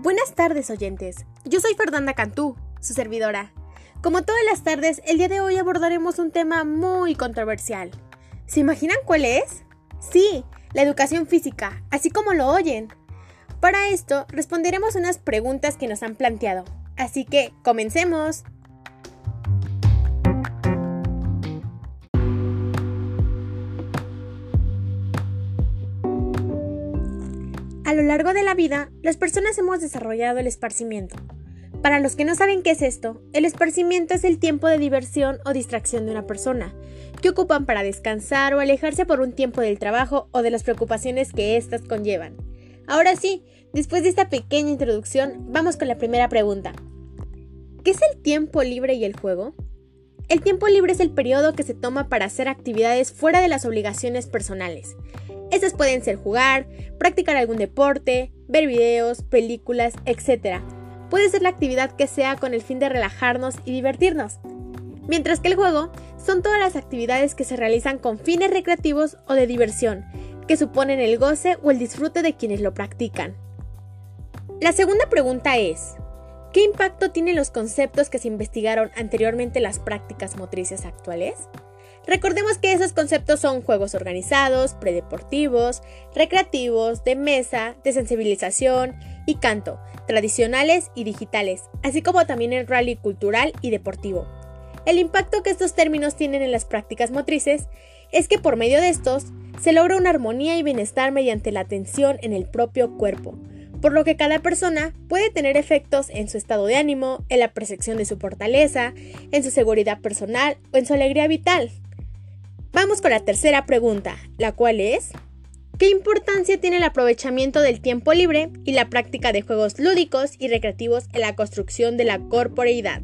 Buenas tardes oyentes, yo soy Fernanda Cantú, su servidora. Como todas las tardes, el día de hoy abordaremos un tema muy controversial. ¿Se imaginan cuál es? Sí, la educación física, así como lo oyen. Para esto, responderemos unas preguntas que nos han planteado. Así que, comencemos. A lo largo de la vida, las personas hemos desarrollado el esparcimiento. Para los que no saben qué es esto, el esparcimiento es el tiempo de diversión o distracción de una persona, que ocupan para descansar o alejarse por un tiempo del trabajo o de las preocupaciones que éstas conllevan. Ahora sí, después de esta pequeña introducción, vamos con la primera pregunta. ¿Qué es el tiempo libre y el juego? El tiempo libre es el periodo que se toma para hacer actividades fuera de las obligaciones personales. Estas pueden ser jugar, practicar algún deporte, ver videos, películas, etc. Puede ser la actividad que sea con el fin de relajarnos y divertirnos. Mientras que el juego son todas las actividades que se realizan con fines recreativos o de diversión, que suponen el goce o el disfrute de quienes lo practican. La segunda pregunta es, ¿qué impacto tienen los conceptos que se investigaron anteriormente en las prácticas motrices actuales? Recordemos que esos conceptos son juegos organizados, predeportivos, recreativos, de mesa, de sensibilización y canto, tradicionales y digitales, así como también el rally cultural y deportivo. El impacto que estos términos tienen en las prácticas motrices es que por medio de estos se logra una armonía y bienestar mediante la atención en el propio cuerpo, por lo que cada persona puede tener efectos en su estado de ánimo, en la percepción de su fortaleza, en su seguridad personal o en su alegría vital. Vamos con la tercera pregunta, la cual es, ¿qué importancia tiene el aprovechamiento del tiempo libre y la práctica de juegos lúdicos y recreativos en la construcción de la corporeidad?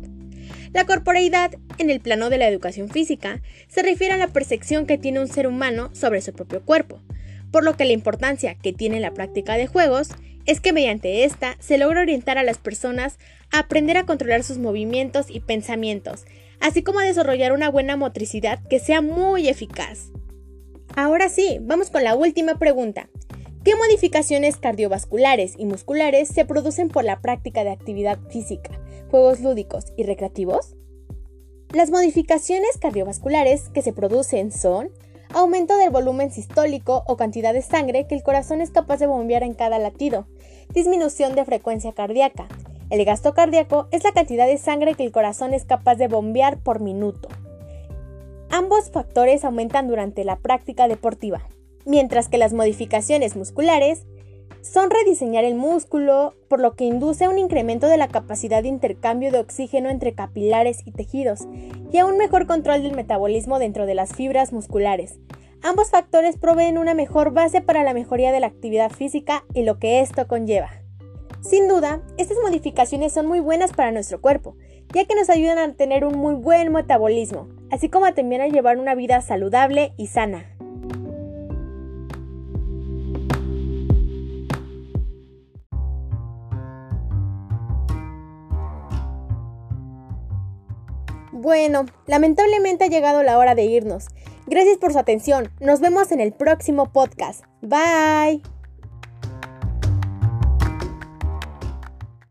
La corporeidad, en el plano de la educación física, se refiere a la percepción que tiene un ser humano sobre su propio cuerpo, por lo que la importancia que tiene la práctica de juegos es que mediante esta se logra orientar a las personas a aprender a controlar sus movimientos y pensamientos, así como desarrollar una buena motricidad que sea muy eficaz. Ahora sí, vamos con la última pregunta. ¿Qué modificaciones cardiovasculares y musculares se producen por la práctica de actividad física, juegos lúdicos y recreativos? Las modificaciones cardiovasculares que se producen son aumento del volumen sistólico o cantidad de sangre que el corazón es capaz de bombear en cada latido, disminución de frecuencia cardíaca, el gasto cardíaco es la cantidad de sangre que el corazón es capaz de bombear por minuto. Ambos factores aumentan durante la práctica deportiva, mientras que las modificaciones musculares son rediseñar el músculo, por lo que induce un incremento de la capacidad de intercambio de oxígeno entre capilares y tejidos, y a un mejor control del metabolismo dentro de las fibras musculares. Ambos factores proveen una mejor base para la mejoría de la actividad física y lo que esto conlleva. Sin duda, estas modificaciones son muy buenas para nuestro cuerpo, ya que nos ayudan a tener un muy buen metabolismo, así como también a llevar una vida saludable y sana. Bueno, lamentablemente ha llegado la hora de irnos. Gracias por su atención. Nos vemos en el próximo podcast. Bye.